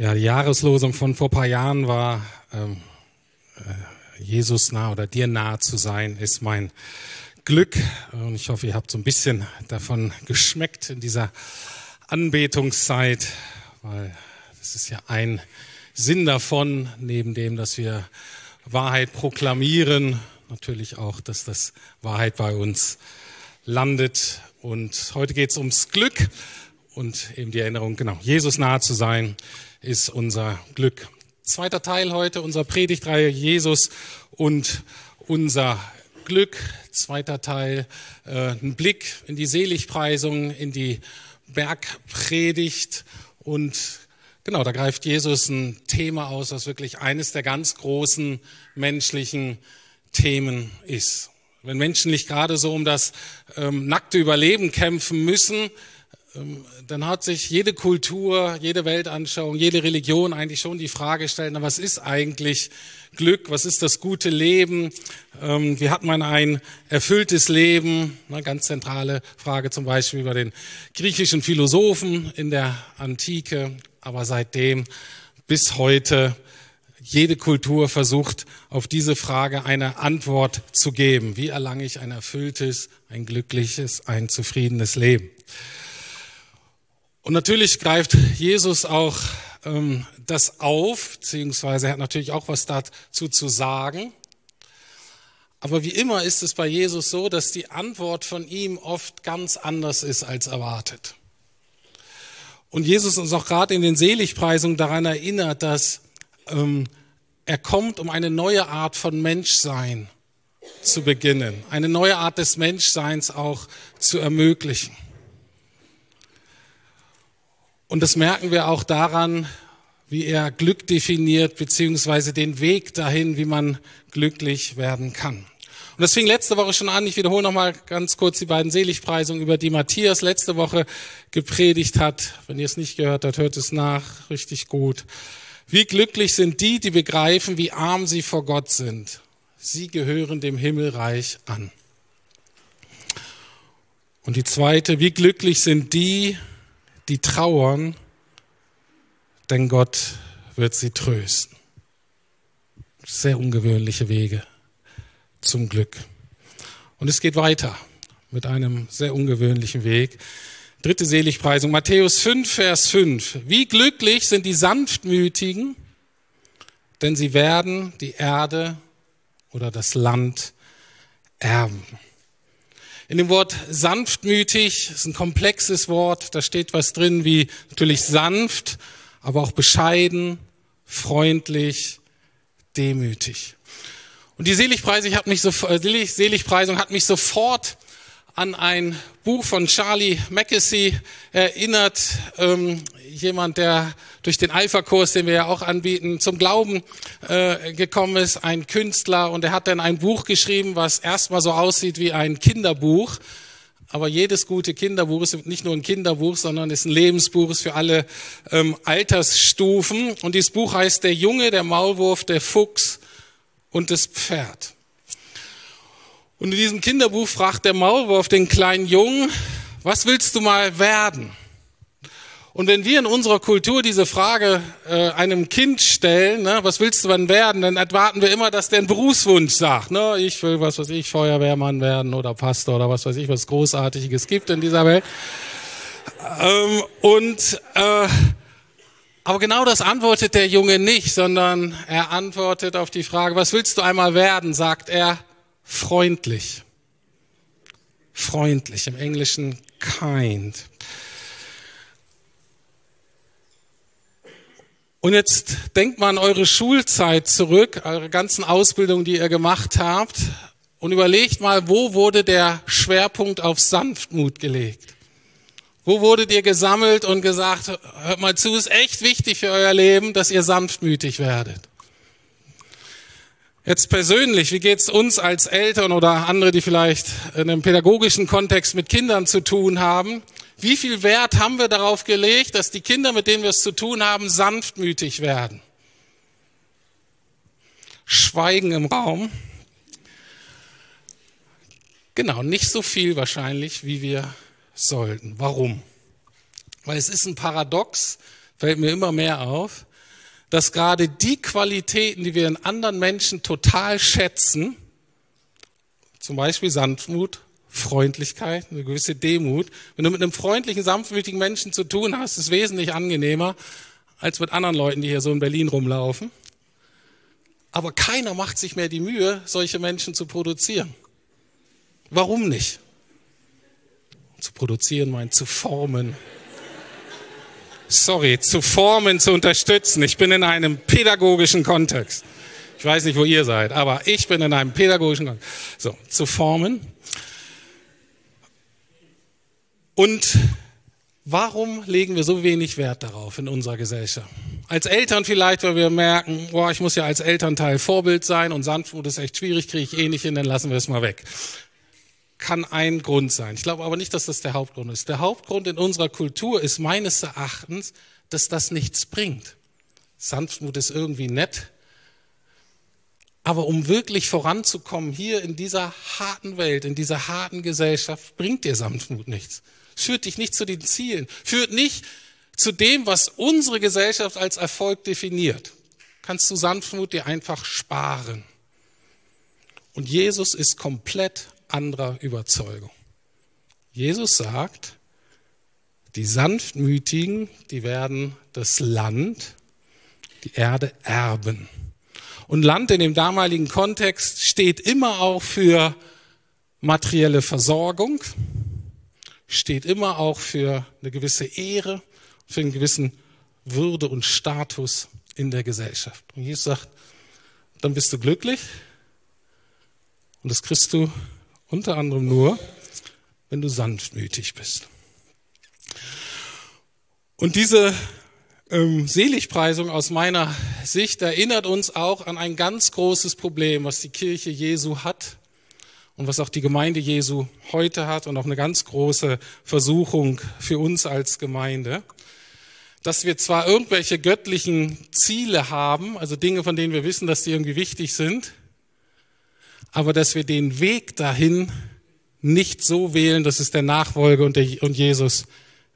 Ja, die Jahreslosung von vor paar Jahren war ähm, äh, Jesus nah oder dir nah zu sein, ist mein Glück. Und ich hoffe, ihr habt so ein bisschen davon geschmeckt in dieser Anbetungszeit, weil das ist ja ein Sinn davon, neben dem, dass wir Wahrheit proklamieren, natürlich auch, dass das Wahrheit bei uns landet. Und heute geht es ums Glück und eben die Erinnerung, genau, Jesus nahe zu sein ist unser Glück. Zweiter Teil heute unserer Predigtreihe Jesus und unser Glück. Zweiter Teil, äh, ein Blick in die Seligpreisung, in die Bergpredigt und genau, da greift Jesus ein Thema aus, das wirklich eines der ganz großen menschlichen Themen ist. Wenn Menschen nicht gerade so um das ähm, nackte Überleben kämpfen müssen, ähm, dann hat sich jede Kultur, jede Weltanschauung, jede Religion eigentlich schon die Frage gestellt, na, was ist eigentlich Glück, was ist das gute Leben, ähm, wie hat man ein erfülltes Leben, eine ganz zentrale Frage zum Beispiel über den griechischen Philosophen in der Antike, aber seitdem bis heute jede Kultur versucht, auf diese Frage eine Antwort zu geben. Wie erlange ich ein erfülltes, ein glückliches, ein zufriedenes Leben? Und natürlich greift Jesus auch ähm, das auf, beziehungsweise er hat natürlich auch was dazu zu sagen. Aber wie immer ist es bei Jesus so, dass die Antwort von ihm oft ganz anders ist als erwartet. Und Jesus uns auch gerade in den Seligpreisungen daran erinnert, dass ähm, er kommt, um eine neue Art von Menschsein zu beginnen, eine neue Art des Menschseins auch zu ermöglichen. Und das merken wir auch daran, wie er Glück definiert, beziehungsweise den Weg dahin, wie man glücklich werden kann. Und das fing letzte Woche schon an. Ich wiederhole nochmal ganz kurz die beiden Seligpreisungen, über die Matthias letzte Woche gepredigt hat. Wenn ihr es nicht gehört habt, hört es nach. Richtig gut. Wie glücklich sind die, die begreifen, wie arm sie vor Gott sind. Sie gehören dem Himmelreich an. Und die zweite, wie glücklich sind die, die trauern, denn Gott wird sie trösten. Sehr ungewöhnliche Wege zum Glück. Und es geht weiter mit einem sehr ungewöhnlichen Weg. Dritte Seligpreisung, Matthäus 5, Vers 5. Wie glücklich sind die Sanftmütigen, denn sie werden die Erde oder das Land erben. In dem Wort sanftmütig ist ein komplexes Wort. Da steht was drin wie natürlich sanft, aber auch bescheiden, freundlich, demütig. Und die Seligpreisung hat mich, so, äh, Seligpreisung hat mich sofort an ein Buch von Charlie Mackesy erinnert, ähm, jemand, der durch den Alpha-Kurs, den wir ja auch anbieten, zum Glauben äh, gekommen ist, ein Künstler und er hat dann ein Buch geschrieben, was erstmal so aussieht wie ein Kinderbuch. Aber jedes gute Kinderbuch ist nicht nur ein Kinderbuch, sondern ist ein Lebensbuch, ist für alle ähm, Altersstufen. Und dieses Buch heißt Der Junge, der Maulwurf, der Fuchs und das Pferd. Und in diesem Kinderbuch fragt der Maulwurf den kleinen Jungen, was willst du mal werden? Und wenn wir in unserer Kultur diese Frage äh, einem Kind stellen, ne, was willst du wann werden, dann erwarten wir immer, dass der einen Berufswunsch sagt. Ne, ich will, was weiß ich, Feuerwehrmann werden oder Pastor oder was weiß ich, was Großartiges gibt in dieser Welt. Ähm, und äh, aber genau das antwortet der Junge nicht, sondern er antwortet auf die Frage, was willst du einmal werden, sagt er, freundlich. Freundlich, im Englischen kind. Und jetzt denkt mal an eure Schulzeit zurück, eure ganzen Ausbildungen, die ihr gemacht habt, und überlegt mal, wo wurde der Schwerpunkt auf Sanftmut gelegt? Wo wurdet ihr gesammelt und gesagt, hört mal zu, ist echt wichtig für euer Leben, dass ihr sanftmütig werdet? Jetzt persönlich, wie geht's uns als Eltern oder andere, die vielleicht in einem pädagogischen Kontext mit Kindern zu tun haben? Wie viel Wert haben wir darauf gelegt, dass die Kinder, mit denen wir es zu tun haben, sanftmütig werden? Schweigen im Raum. Genau, nicht so viel wahrscheinlich, wie wir sollten. Warum? Weil es ist ein Paradox, fällt mir immer mehr auf, dass gerade die Qualitäten, die wir in anderen Menschen total schätzen, zum Beispiel Sanftmut, Freundlichkeit, eine gewisse Demut. Wenn du mit einem freundlichen, sanftmütigen Menschen zu tun hast, ist es wesentlich angenehmer als mit anderen Leuten, die hier so in Berlin rumlaufen. Aber keiner macht sich mehr die Mühe, solche Menschen zu produzieren. Warum nicht? Zu produzieren meint zu formen. Sorry, zu formen, zu unterstützen. Ich bin in einem pädagogischen Kontext. Ich weiß nicht, wo ihr seid, aber ich bin in einem pädagogischen Kontext. So, zu formen. Und warum legen wir so wenig Wert darauf in unserer Gesellschaft? Als Eltern vielleicht, weil wir merken, boah, ich muss ja als Elternteil Vorbild sein und Sanftmut ist echt schwierig, kriege ich eh nicht hin, dann lassen wir es mal weg. Kann ein Grund sein. Ich glaube aber nicht, dass das der Hauptgrund ist. Der Hauptgrund in unserer Kultur ist meines Erachtens, dass das nichts bringt. Sanftmut ist irgendwie nett, aber um wirklich voranzukommen hier in dieser harten Welt, in dieser harten Gesellschaft, bringt dir Sanftmut nichts. Führt dich nicht zu den Zielen, führt nicht zu dem, was unsere Gesellschaft als Erfolg definiert. Kannst du Sanftmut dir einfach sparen. Und Jesus ist komplett anderer Überzeugung. Jesus sagt, die Sanftmütigen, die werden das Land, die Erde erben. Und Land in dem damaligen Kontext steht immer auch für materielle Versorgung, steht immer auch für eine gewisse Ehre, für einen gewissen Würde und Status in der Gesellschaft. Und Jesus sagt, dann bist du glücklich und das kriegst du unter anderem nur, wenn du sanftmütig bist. Und diese ähm, Seligpreisung aus meiner Sicht erinnert uns auch an ein ganz großes Problem, was die Kirche Jesu hat und was auch die Gemeinde Jesu heute hat und auch eine ganz große Versuchung für uns als Gemeinde. Dass wir zwar irgendwelche göttlichen Ziele haben, also Dinge, von denen wir wissen, dass die irgendwie wichtig sind, aber dass wir den Weg dahin nicht so wählen, dass es der Nachfolge und, der, und Jesus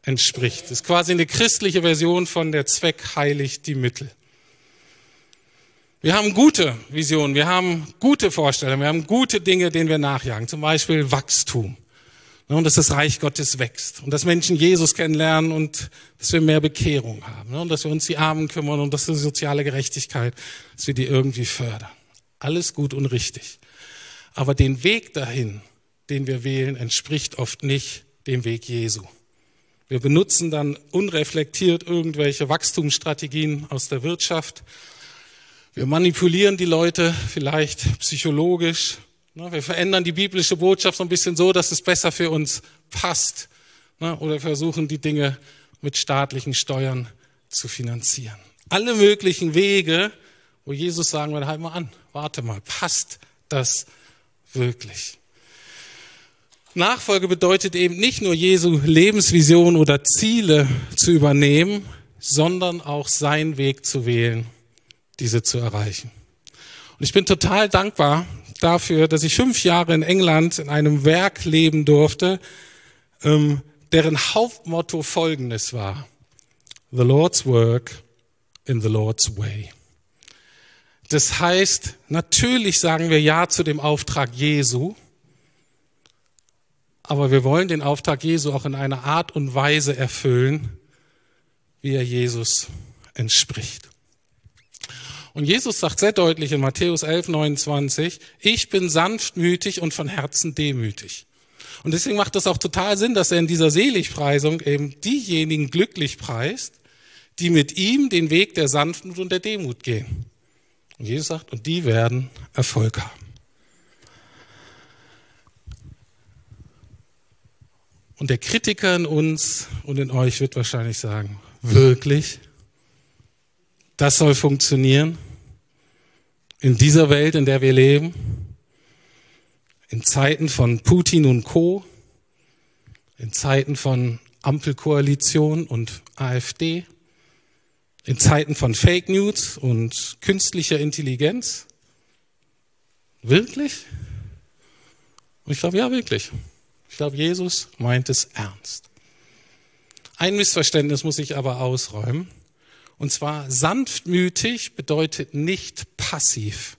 entspricht. Das ist quasi eine christliche Version von der Zweck heiligt die Mittel. Wir haben gute Visionen, wir haben gute Vorstellungen, wir haben gute Dinge, denen wir nachjagen. Zum Beispiel Wachstum. Und dass das Reich Gottes wächst. Und dass Menschen Jesus kennenlernen und dass wir mehr Bekehrung haben. Und dass wir uns die Armen kümmern und dass die soziale Gerechtigkeit, dass wir die irgendwie fördern. Alles gut und richtig. Aber den Weg dahin, den wir wählen, entspricht oft nicht dem Weg Jesu. Wir benutzen dann unreflektiert irgendwelche Wachstumsstrategien aus der Wirtschaft. Wir manipulieren die Leute vielleicht psychologisch. Wir verändern die biblische Botschaft so ein bisschen so, dass es besser für uns passt. Oder versuchen die Dinge mit staatlichen Steuern zu finanzieren. Alle möglichen Wege, wo Jesus sagen würde, halt mal an, warte mal, passt das wirklich? Nachfolge bedeutet eben nicht nur Jesu Lebensvision oder Ziele zu übernehmen, sondern auch seinen Weg zu wählen, diese zu erreichen. Und ich bin total dankbar dafür, dass ich fünf Jahre in England in einem Werk leben durfte, ähm, deren Hauptmotto folgendes war. The Lord's Work in the Lord's Way. Das heißt, natürlich sagen wir Ja zu dem Auftrag Jesu, aber wir wollen den Auftrag Jesu auch in einer Art und Weise erfüllen, wie er Jesus entspricht. Und Jesus sagt sehr deutlich in Matthäus 11, 29, ich bin sanftmütig und von Herzen demütig. Und deswegen macht es auch total Sinn, dass er in dieser Seligpreisung eben diejenigen glücklich preist, die mit ihm den Weg der Sanftmut und der Demut gehen. Und Jesus sagt, und die werden Erfolg haben. Und der Kritiker in uns und in euch wird wahrscheinlich sagen, wirklich? Das soll funktionieren? In dieser Welt, in der wir leben? In Zeiten von Putin und Co? In Zeiten von Ampelkoalition und AfD? In Zeiten von Fake News und künstlicher Intelligenz? Wirklich? Und ich glaube, ja, wirklich. Ich glaube, Jesus meint es ernst. Ein Missverständnis muss ich aber ausräumen. Und zwar sanftmütig bedeutet nicht passiv.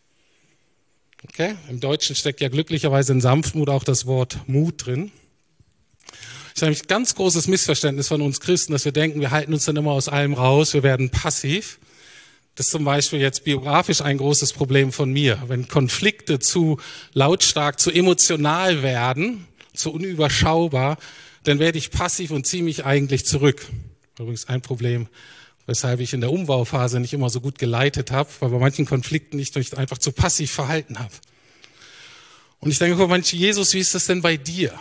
Okay? Im Deutschen steckt ja glücklicherweise in Sanftmut auch das Wort Mut drin. Das ist nämlich ein ganz großes Missverständnis von uns Christen, dass wir denken, wir halten uns dann immer aus allem raus, wir werden passiv. Das ist zum Beispiel jetzt biografisch ein großes Problem von mir. Wenn Konflikte zu lautstark, zu emotional werden, zu unüberschaubar, dann werde ich passiv und ziehe mich eigentlich zurück. Übrigens ein Problem, weshalb ich in der Umbauphase nicht immer so gut geleitet habe, weil bei manchen Konflikten ich mich einfach zu passiv verhalten habe. Und ich denke, Mensch, Jesus, wie ist das denn bei dir?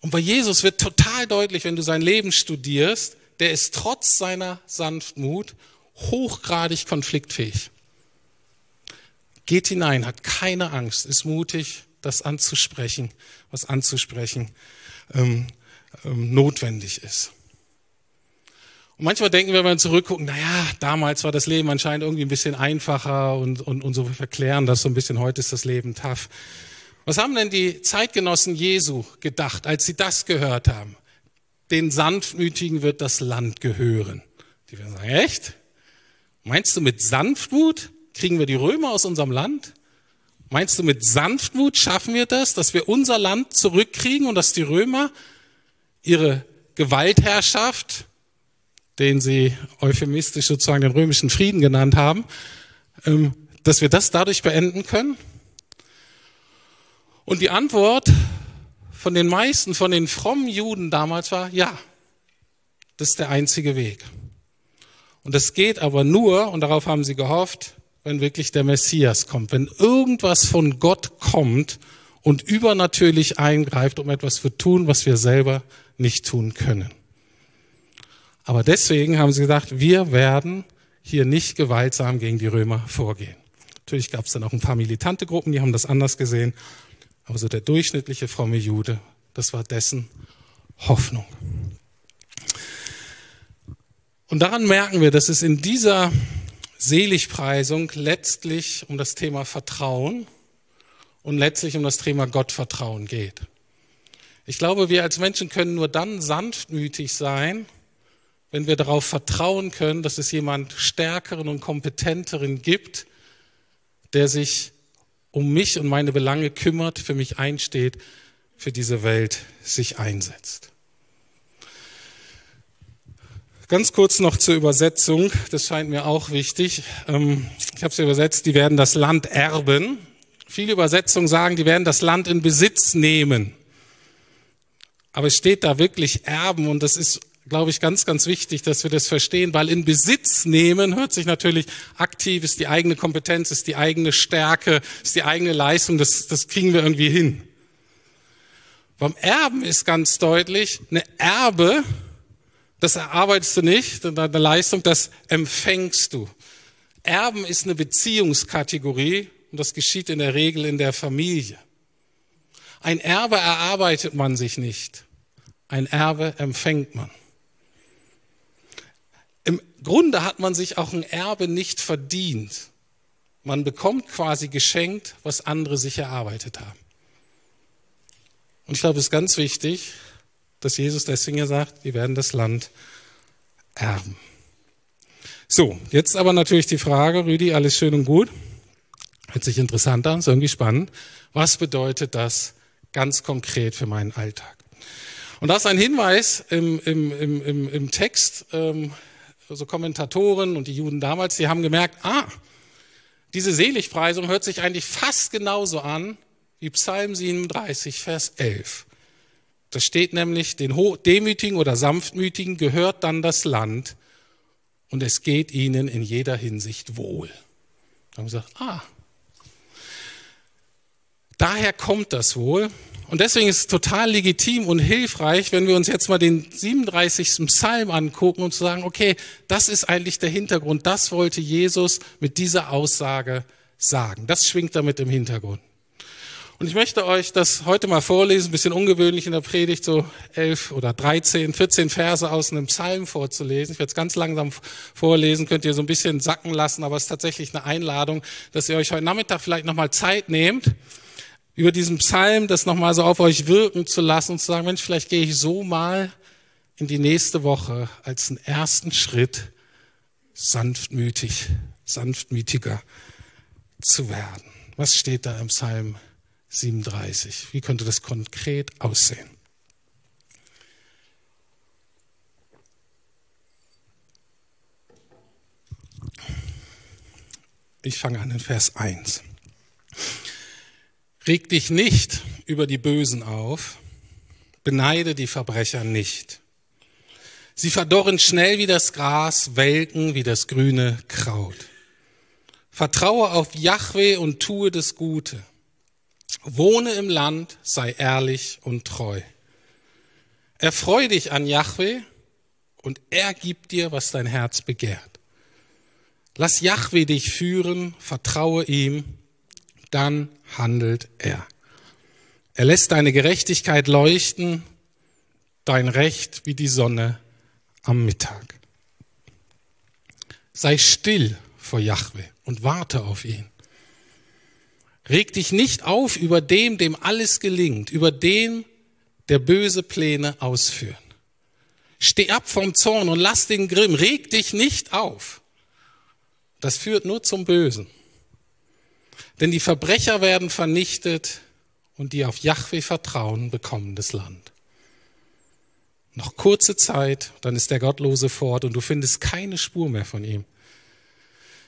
Und bei Jesus wird total deutlich, wenn du sein Leben studierst, der ist trotz seiner Sanftmut hochgradig konfliktfähig. Geht hinein, hat keine Angst, ist mutig, das anzusprechen, was anzusprechen ähm, ähm, notwendig ist. Und manchmal denken wir, wenn wir zurückgucken, naja, damals war das Leben anscheinend irgendwie ein bisschen einfacher und, und, und so verklären das so ein bisschen, heute ist das Leben tough. Was haben denn die Zeitgenossen Jesu gedacht, als sie das gehört haben? Den Sanftmütigen wird das Land gehören. Die werden sagen, echt? Meinst du, mit Sanftmut kriegen wir die Römer aus unserem Land? Meinst du, mit Sanftmut schaffen wir das, dass wir unser Land zurückkriegen und dass die Römer ihre Gewaltherrschaft, den sie euphemistisch sozusagen den römischen Frieden genannt haben, ähm, dass wir das dadurch beenden können? Und die Antwort von den meisten, von den frommen Juden damals war, ja, das ist der einzige Weg. Und das geht aber nur, und darauf haben sie gehofft, wenn wirklich der Messias kommt, wenn irgendwas von Gott kommt und übernatürlich eingreift, um etwas zu tun, was wir selber nicht tun können. Aber deswegen haben sie gesagt, wir werden hier nicht gewaltsam gegen die Römer vorgehen. Natürlich gab es dann auch ein paar militante Gruppen, die haben das anders gesehen. Aber so der durchschnittliche fromme Jude, das war dessen Hoffnung. Und daran merken wir, dass es in dieser Seligpreisung letztlich um das Thema Vertrauen und letztlich um das Thema Gottvertrauen geht. Ich glaube, wir als Menschen können nur dann sanftmütig sein, wenn wir darauf vertrauen können, dass es jemand Stärkeren und Kompetenteren gibt, der sich um mich und meine Belange kümmert, für mich einsteht, für diese Welt sich einsetzt. Ganz kurz noch zur Übersetzung, das scheint mir auch wichtig. Ähm, ich habe es übersetzt, die werden das Land erben. Viele Übersetzungen sagen, die werden das Land in Besitz nehmen. Aber es steht da wirklich erben und das ist, glaube ich, ganz, ganz wichtig, dass wir das verstehen, weil in Besitz nehmen hört sich natürlich aktiv, ist die eigene Kompetenz, ist die eigene Stärke, ist die eigene Leistung, das, das kriegen wir irgendwie hin. Beim Erben ist ganz deutlich, eine Erbe das erarbeitest du nicht, deine Leistung, das empfängst du. Erben ist eine Beziehungskategorie und das geschieht in der Regel in der Familie. Ein Erbe erarbeitet man sich nicht. Ein Erbe empfängt man. Im Grunde hat man sich auch ein Erbe nicht verdient. Man bekommt quasi geschenkt, was andere sich erarbeitet haben. Und ich glaube, es ist ganz wichtig, dass Jesus deswegen ja sagt, wir werden das Land erben. So, jetzt aber natürlich die Frage, Rüdi, alles schön und gut. Hört sich interessant an, ist irgendwie spannend. Was bedeutet das ganz konkret für meinen Alltag? Und das ist ein Hinweis im, im, im, im Text, ähm, so Kommentatoren und die Juden damals, die haben gemerkt, ah, diese Seligpreisung hört sich eigentlich fast genauso an wie Psalm 37, Vers 11. Da steht nämlich, den Demütigen oder Sanftmütigen gehört dann das Land und es geht ihnen in jeder Hinsicht wohl. Da haben wir gesagt, ah, daher kommt das wohl. Und deswegen ist es total legitim und hilfreich, wenn wir uns jetzt mal den 37. Psalm angucken und zu sagen, okay, das ist eigentlich der Hintergrund, das wollte Jesus mit dieser Aussage sagen. Das schwingt damit im Hintergrund. Und ich möchte euch das heute mal vorlesen, ein bisschen ungewöhnlich in der Predigt, so elf oder dreizehn, vierzehn Verse aus einem Psalm vorzulesen. Ich werde es ganz langsam vorlesen, könnt ihr so ein bisschen sacken lassen, aber es ist tatsächlich eine Einladung, dass ihr euch heute Nachmittag vielleicht nochmal Zeit nehmt, über diesen Psalm, das nochmal so auf euch wirken zu lassen und zu sagen, Mensch, vielleicht gehe ich so mal in die nächste Woche als einen ersten Schritt sanftmütig, sanftmütiger zu werden. Was steht da im Psalm 37? Wie könnte das konkret aussehen? Ich fange an in Vers 1. Reg dich nicht über die Bösen auf, beneide die Verbrecher nicht. Sie verdorren schnell wie das Gras, welken wie das grüne Kraut. Vertraue auf Yahweh und tue das Gute. Wohne im Land, sei ehrlich und treu. Erfreu dich an Yahweh und er gibt dir, was dein Herz begehrt. Lass Yahweh dich führen, vertraue ihm, dann handelt er. Er lässt deine Gerechtigkeit leuchten, dein Recht wie die Sonne am Mittag. Sei still vor Jahwe und warte auf ihn. Reg dich nicht auf über dem, dem alles gelingt, über den, der böse Pläne ausführen. Steh ab vom Zorn und lass den Grimm. Reg dich nicht auf. Das führt nur zum Bösen. Denn die Verbrecher werden vernichtet und die auf Jahwe vertrauen, bekommen das Land. Noch kurze Zeit, dann ist der Gottlose fort und du findest keine Spur mehr von ihm.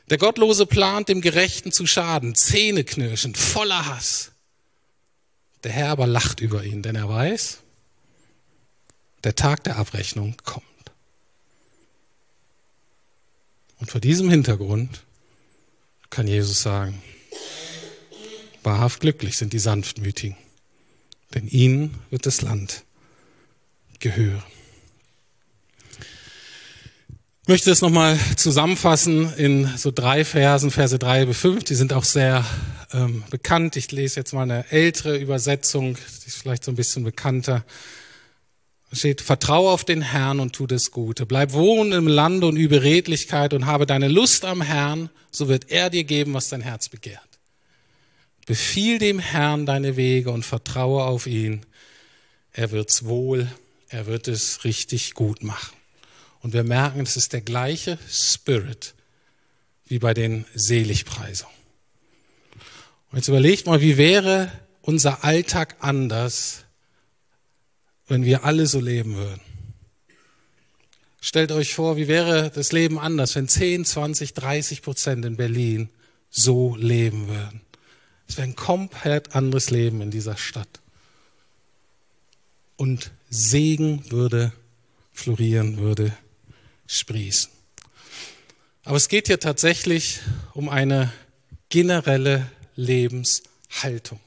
Der Gottlose plant dem Gerechten zu schaden, zähneknirschend, voller Hass. Der Herr aber lacht über ihn, denn er weiß, der Tag der Abrechnung kommt. Und vor diesem Hintergrund kann Jesus sagen, wahrhaft glücklich sind die Sanftmütigen, denn ihnen wird das Land gehören. Ich möchte es nochmal zusammenfassen in so drei Versen, Verse drei bis fünf. Die sind auch sehr ähm, bekannt. Ich lese jetzt mal eine ältere Übersetzung, die ist vielleicht so ein bisschen bekannter. Da steht, vertraue auf den Herrn und tu das Gute. Bleib wohnen im Lande und übe Redlichkeit und habe deine Lust am Herrn, so wird er dir geben, was dein Herz begehrt. Befiehl dem Herrn deine Wege und vertraue auf ihn. Er wird's wohl er wird es richtig gut machen. Und wir merken, es ist der gleiche Spirit wie bei den Seligpreisungen. Und jetzt überlegt mal, wie wäre unser Alltag anders, wenn wir alle so leben würden? Stellt euch vor, wie wäre das Leben anders, wenn 10, 20, 30 Prozent in Berlin so leben würden? Es wäre ein komplett anderes Leben in dieser Stadt. Und Segen würde florieren, würde sprießen. Aber es geht hier tatsächlich um eine generelle Lebenshaltung.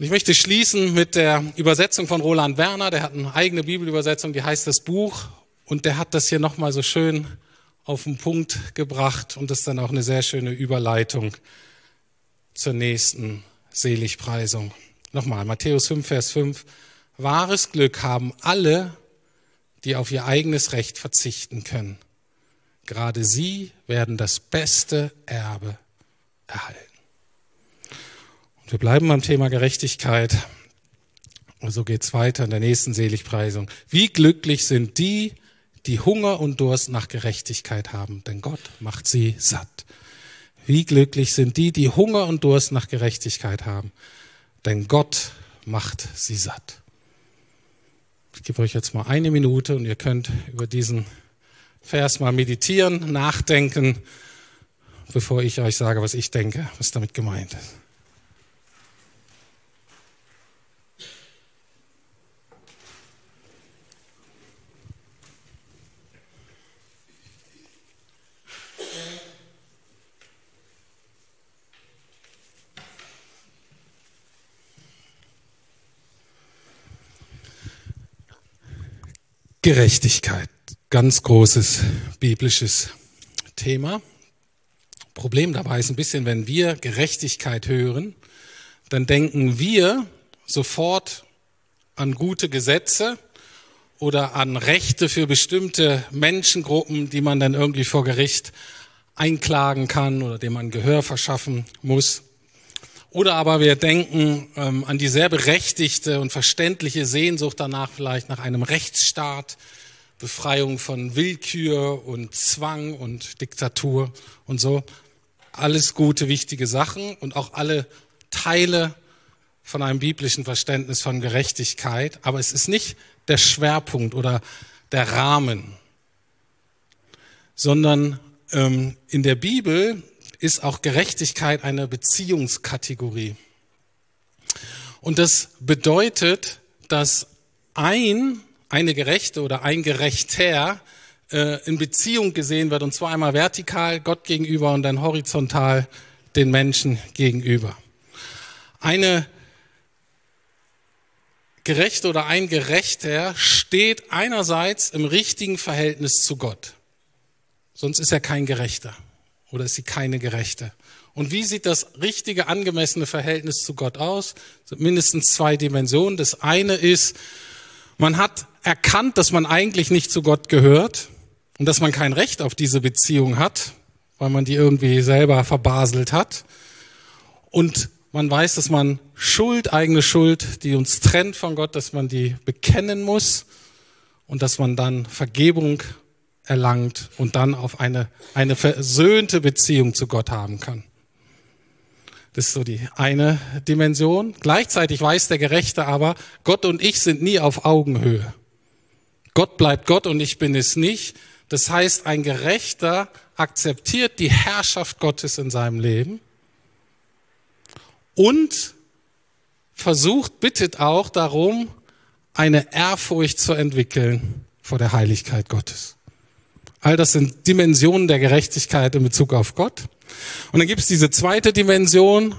Ich möchte schließen mit der Übersetzung von Roland Werner. Der hat eine eigene Bibelübersetzung, die heißt das Buch. Und der hat das hier nochmal so schön auf den Punkt gebracht. Und das ist dann auch eine sehr schöne Überleitung zur nächsten Seligpreisung. Nochmal, Matthäus 5, Vers 5. Wahres Glück haben alle, die auf ihr eigenes Recht verzichten können. Gerade sie werden das beste Erbe erhalten. Und wir bleiben beim Thema Gerechtigkeit. Und so geht's weiter in der nächsten Seligpreisung. Wie glücklich sind die, die Hunger und Durst nach Gerechtigkeit haben, denn Gott macht sie satt. Wie glücklich sind die, die Hunger und Durst nach Gerechtigkeit haben, denn Gott macht sie satt. Ich gebe euch jetzt mal eine Minute und ihr könnt über diesen Vers mal meditieren, nachdenken, bevor ich euch sage, was ich denke, was damit gemeint ist. Gerechtigkeit, ganz großes biblisches Thema. Problem dabei ist ein bisschen, wenn wir Gerechtigkeit hören, dann denken wir sofort an gute Gesetze oder an Rechte für bestimmte Menschengruppen, die man dann irgendwie vor Gericht einklagen kann oder dem man Gehör verschaffen muss. Oder aber wir denken ähm, an die sehr berechtigte und verständliche Sehnsucht danach vielleicht nach einem Rechtsstaat, Befreiung von Willkür und Zwang und Diktatur und so. Alles gute, wichtige Sachen und auch alle Teile von einem biblischen Verständnis von Gerechtigkeit. Aber es ist nicht der Schwerpunkt oder der Rahmen, sondern ähm, in der Bibel ist auch Gerechtigkeit eine Beziehungskategorie. Und das bedeutet, dass ein, eine Gerechte oder ein Gerechter äh, in Beziehung gesehen wird, und zwar einmal vertikal Gott gegenüber und dann horizontal den Menschen gegenüber. Eine Gerechte oder ein Gerechter steht einerseits im richtigen Verhältnis zu Gott. Sonst ist er kein Gerechter oder ist sie keine Gerechte. Und wie sieht das richtige, angemessene Verhältnis zu Gott aus? Mindestens zwei Dimensionen. Das eine ist, man hat erkannt, dass man eigentlich nicht zu Gott gehört und dass man kein Recht auf diese Beziehung hat, weil man die irgendwie selber verbaselt hat. Und man weiß, dass man Schuld, eigene Schuld, die uns trennt von Gott, dass man die bekennen muss und dass man dann Vergebung erlangt und dann auf eine, eine versöhnte Beziehung zu Gott haben kann. Das ist so die eine Dimension. Gleichzeitig weiß der Gerechte aber, Gott und ich sind nie auf Augenhöhe. Gott bleibt Gott und ich bin es nicht. Das heißt, ein Gerechter akzeptiert die Herrschaft Gottes in seinem Leben und versucht, bittet auch darum, eine Ehrfurcht zu entwickeln vor der Heiligkeit Gottes. All das sind Dimensionen der Gerechtigkeit in Bezug auf Gott. Und dann gibt es diese zweite Dimension,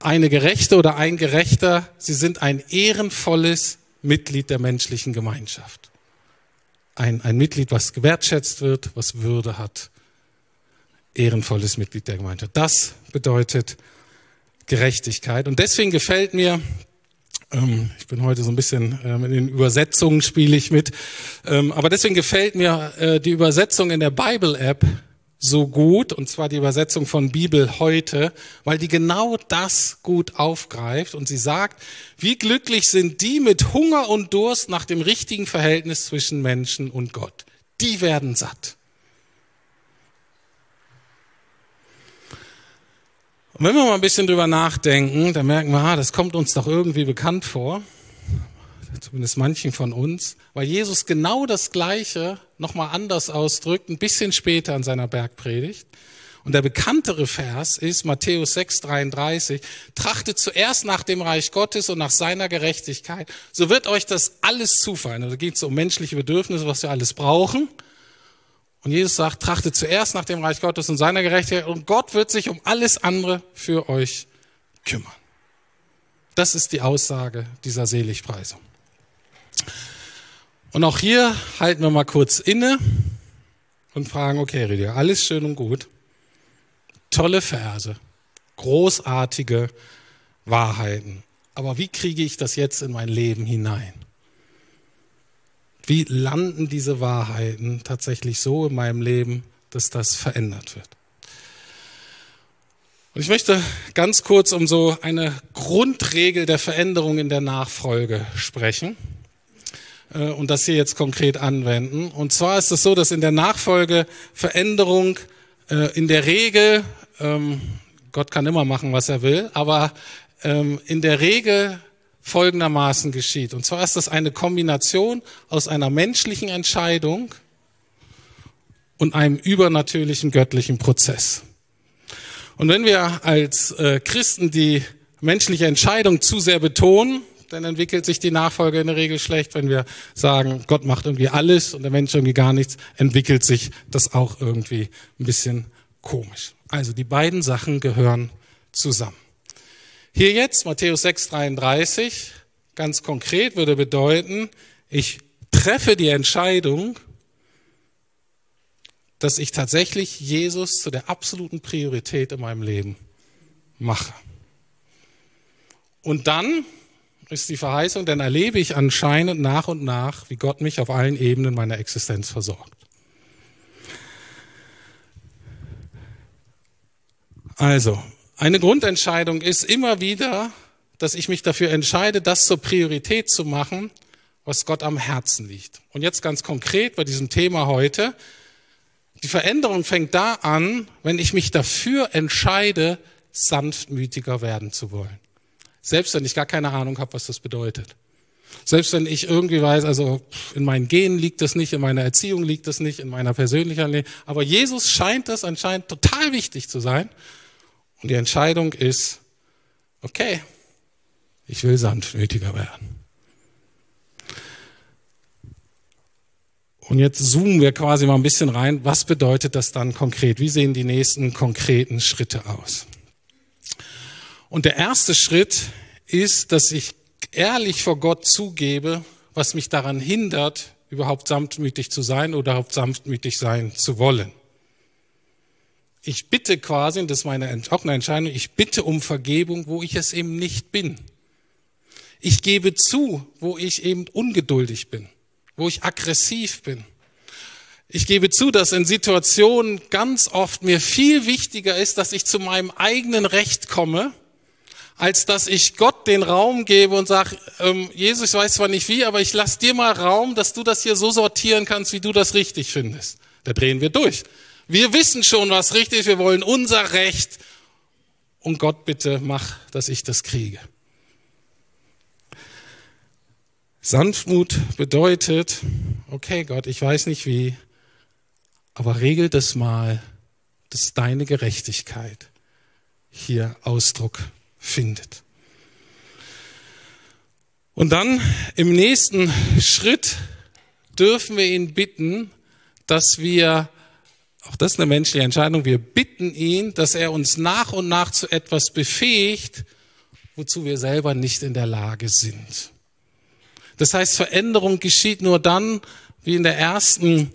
eine Gerechte oder ein Gerechter, sie sind ein ehrenvolles Mitglied der menschlichen Gemeinschaft. Ein, ein Mitglied, was gewertschätzt wird, was Würde hat. Ehrenvolles Mitglied der Gemeinschaft. Das bedeutet Gerechtigkeit. Und deswegen gefällt mir ich bin heute so ein bisschen ähm, in den Übersetzungen spiele ich mit. Ähm, aber deswegen gefällt mir äh, die Übersetzung in der Bible-App so gut, und zwar die Übersetzung von Bibel heute, weil die genau das gut aufgreift und sie sagt, wie glücklich sind die mit Hunger und Durst nach dem richtigen Verhältnis zwischen Menschen und Gott. Die werden satt. Und wenn wir mal ein bisschen drüber nachdenken, dann merken wir, ah, das kommt uns doch irgendwie bekannt vor. Zumindest manchen von uns, weil Jesus genau das Gleiche nochmal anders ausdrückt, ein bisschen später in seiner Bergpredigt. Und der bekanntere Vers ist Matthäus 6, 33. Trachtet zuerst nach dem Reich Gottes und nach seiner Gerechtigkeit. So wird euch das alles zufallen. Also da geht es um menschliche Bedürfnisse, was wir alles brauchen. Und Jesus sagt, trachtet zuerst nach dem Reich Gottes und seiner Gerechtigkeit und Gott wird sich um alles andere für euch kümmern. Das ist die Aussage dieser Seligpreisung. Und auch hier halten wir mal kurz inne und fragen, okay, Rüdiger, alles schön und gut. Tolle Verse, großartige Wahrheiten. Aber wie kriege ich das jetzt in mein Leben hinein? Wie landen diese Wahrheiten tatsächlich so in meinem Leben, dass das verändert wird? Und ich möchte ganz kurz um so eine Grundregel der Veränderung in der Nachfolge sprechen äh, und das hier jetzt konkret anwenden. Und zwar ist es so, dass in der Nachfolge Veränderung äh, in der Regel, ähm, Gott kann immer machen, was er will, aber ähm, in der Regel folgendermaßen geschieht. Und zwar ist das eine Kombination aus einer menschlichen Entscheidung und einem übernatürlichen göttlichen Prozess. Und wenn wir als äh, Christen die menschliche Entscheidung zu sehr betonen, dann entwickelt sich die Nachfolge in der Regel schlecht. Wenn wir sagen, Gott macht irgendwie alles und der Mensch irgendwie gar nichts, entwickelt sich das auch irgendwie ein bisschen komisch. Also die beiden Sachen gehören zusammen. Hier jetzt, Matthäus 6, 33, ganz konkret würde bedeuten, ich treffe die Entscheidung, dass ich tatsächlich Jesus zu der absoluten Priorität in meinem Leben mache. Und dann ist die Verheißung, dann erlebe ich anscheinend nach und nach, wie Gott mich auf allen Ebenen meiner Existenz versorgt. Also, Eine Grundentscheidung ist immer wieder, dass ich mich dafür entscheide, das zur Priorität zu machen, was Gott am Herzen liegt. Und jetzt ganz konkret bei diesem Thema heute. Die Veränderung fängt da an, wenn ich mich dafür entscheide, sanftmütiger werden zu wollen. Selbst wenn ich gar keine Ahnung habe, was das bedeutet. Selbst wenn ich irgendwie weiß, also in meinen Genen liegt das nicht, in meiner Erziehung liegt das nicht, in meiner persönlichen Leben. Aber Jesus scheint das anscheinend total wichtig zu sein. Und die Entscheidung ist, okay, ich will sanftmütiger werden. Und jetzt zoomen wir quasi mal ein bisschen rein. Was bedeutet das dann konkret? Wie sehen die nächsten konkreten Schritte aus? Und der erste Schritt ist, dass ich ehrlich vor Gott zugebe, was mich daran hindert, überhaupt sanftmütig zu sein oder überhaupt sanftmütig sein zu wollen. Ich bitte quasi, und das ist meine, auch eine Entscheidung, ich bitte um Vergebung, wo ich es eben nicht bin. Ich gebe zu, wo ich eben ungeduldig bin, wo ich aggressiv bin. Ich gebe zu, dass in Situationen ganz oft mir viel wichtiger ist, dass ich zu meinem eigenen Recht komme, als dass ich Gott den Raum gebe und sage, ähm, Jesus, ich weiß zwar nicht wie, aber ich lass dir mal Raum, dass du das hier so sortieren kannst, wie du das richtig findest. Da drehen wir durch. Wir wissen schon, was richtig ist, wir wollen unser Recht. Und Gott bitte mach, dass ich das kriege. Sanftmut bedeutet, okay Gott, ich weiß nicht wie, aber regel das mal, dass deine Gerechtigkeit hier Ausdruck findet. Und dann im nächsten Schritt dürfen wir ihn bitten, dass wir, auch das ist eine menschliche Entscheidung, wir bitten ihn, dass er uns nach und nach zu etwas befähigt, wozu wir selber nicht in der Lage sind. Das heißt, Veränderung geschieht nur dann, wie in der ersten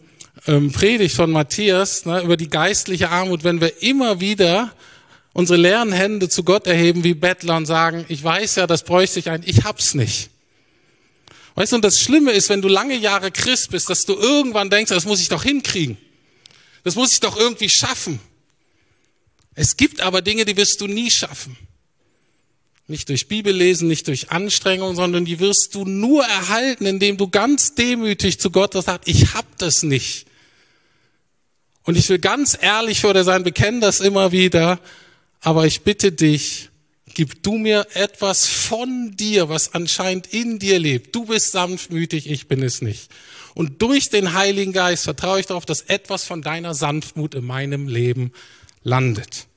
ähm, Predigt von Matthias ne, über die geistliche Armut, wenn wir immer wieder unsere leeren Hände zu Gott erheben wie Bettler und sagen, ich weiß ja, das bräuchte ich ein, ich hab's nicht. Weißt du, und das Schlimme ist, wenn du lange Jahre Christ bist, dass du irgendwann denkst, das muss ich doch hinkriegen. Das muss ich doch irgendwie schaffen. Es gibt aber Dinge, die wirst du nie schaffen. Nicht durch Bibellesen, nicht durch Anstrengung, sondern die wirst du nur erhalten, indem du ganz demütig zu Gott sagst, ich hab das nicht. Und ich will ganz ehrlich vor dir sein, bekenne das immer wieder aber ich bitte dich, gib du mir etwas von dir, was anscheinend in dir lebt. Du bist sanftmütig, ich bin es nicht. Und durch den Heiligen Geist vertraue ich darauf, dass etwas von deiner Sanftmut in meinem Leben landet.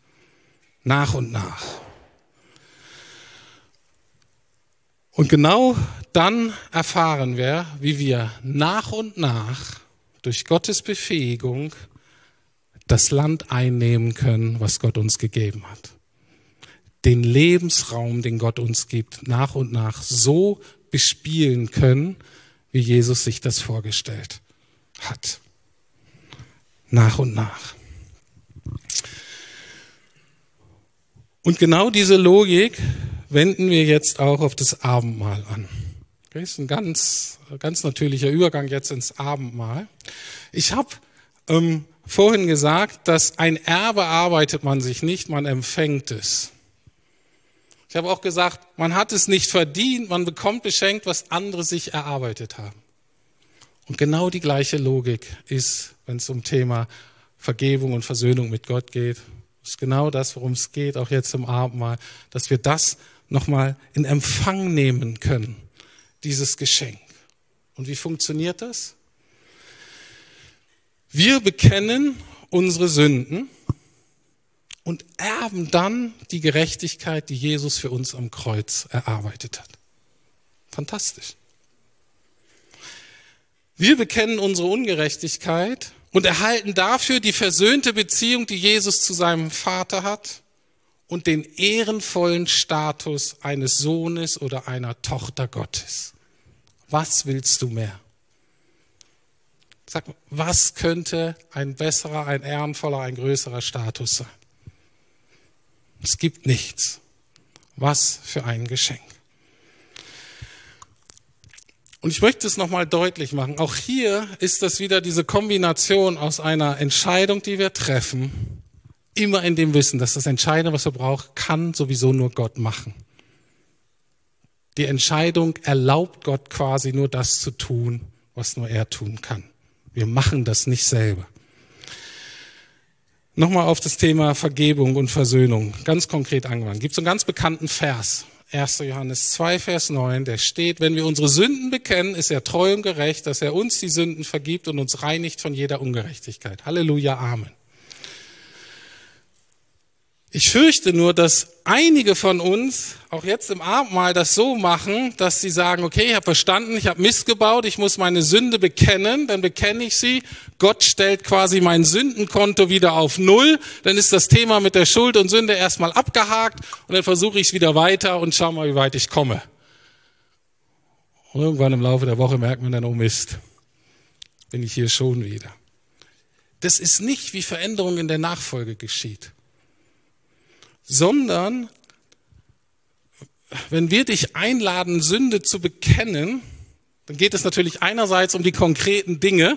Nach und nach. Und genau dann erfahren wir, wie wir nach und nach durch Gottes Befähigung das Land einnehmen können, was Gott uns gegeben hat. Den Lebensraum, den Gott uns gibt, nach und nach so bespielen können, wie Jesus sich das vorgestellt hat. Nach und nach. Und genau diese Logik wenden wir jetzt auch auf das Abendmahl an. Das ist ein ganz, ganz natürlicher Übergang jetzt ins Abendmahl. Ich habe ähm, vorhin gesagt, dass ein Erbe arbeitet man sich nicht, man empfängt es. Ich habe auch gesagt, man hat es nicht verdient, man bekommt beschenkt, was andere sich erarbeitet haben. Und genau die gleiche Logik ist, wenn es um Thema Vergebung und Versöhnung mit Gott geht. Das ist genau das, worum es geht, auch jetzt im Abendmahl, dass wir das nochmal in Empfang nehmen können, dieses Geschenk. Und wie funktioniert das? Wir bekennen unsere Sünden und erben dann die Gerechtigkeit, die Jesus für uns am Kreuz erarbeitet hat. Fantastisch. Wir bekennen unsere Ungerechtigkeit und erhalten dafür die versöhnte Beziehung, die Jesus zu seinem Vater hat und den ehrenvollen Status eines Sohnes oder einer Tochter Gottes. Was willst du mehr? Sag, was könnte ein besserer, ein ehrenvoller, ein größerer Status sein? Es gibt nichts. Was für ein Geschenk. Und ich möchte es nochmal deutlich machen. Auch hier ist das wieder diese Kombination aus einer Entscheidung, die wir treffen, immer in dem Wissen, dass das Entscheidende, was wir brauchen, kann sowieso nur Gott machen. Die Entscheidung erlaubt Gott quasi nur das zu tun, was nur er tun kann. Wir machen das nicht selber. Nochmal auf das Thema Vergebung und Versöhnung ganz konkret angewandt. Gibt es einen ganz bekannten Vers, 1. Johannes 2, Vers 9, der steht, wenn wir unsere Sünden bekennen, ist er treu und gerecht, dass er uns die Sünden vergibt und uns reinigt von jeder Ungerechtigkeit. Halleluja, Amen. Ich fürchte nur, dass einige von uns auch jetzt im Abendmahl das so machen, dass sie sagen, okay, ich habe verstanden, ich habe Mist gebaut, ich muss meine Sünde bekennen, dann bekenne ich sie. Gott stellt quasi mein Sündenkonto wieder auf Null, dann ist das Thema mit der Schuld und Sünde erstmal abgehakt und dann versuche ich es wieder weiter und schau mal, wie weit ich komme. Und irgendwann im Laufe der Woche merkt man dann, oh Mist, bin ich hier schon wieder. Das ist nicht, wie Veränderung in der Nachfolge geschieht sondern wenn wir dich einladen, Sünde zu bekennen, dann geht es natürlich einerseits um die konkreten Dinge,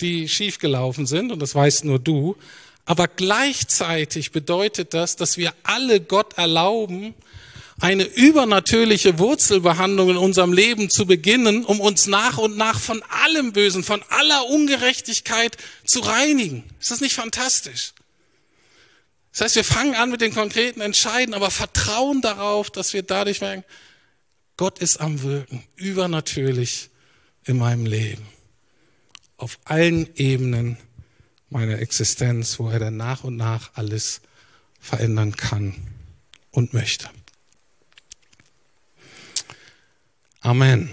die schiefgelaufen sind, und das weißt nur du, aber gleichzeitig bedeutet das, dass wir alle Gott erlauben, eine übernatürliche Wurzelbehandlung in unserem Leben zu beginnen, um uns nach und nach von allem Bösen, von aller Ungerechtigkeit zu reinigen. Ist das nicht fantastisch? Das heißt, wir fangen an mit den konkreten Entscheiden, aber vertrauen darauf, dass wir dadurch merken, Gott ist am Wirken, übernatürlich in meinem Leben, auf allen Ebenen meiner Existenz, wo er dann nach und nach alles verändern kann und möchte. Amen.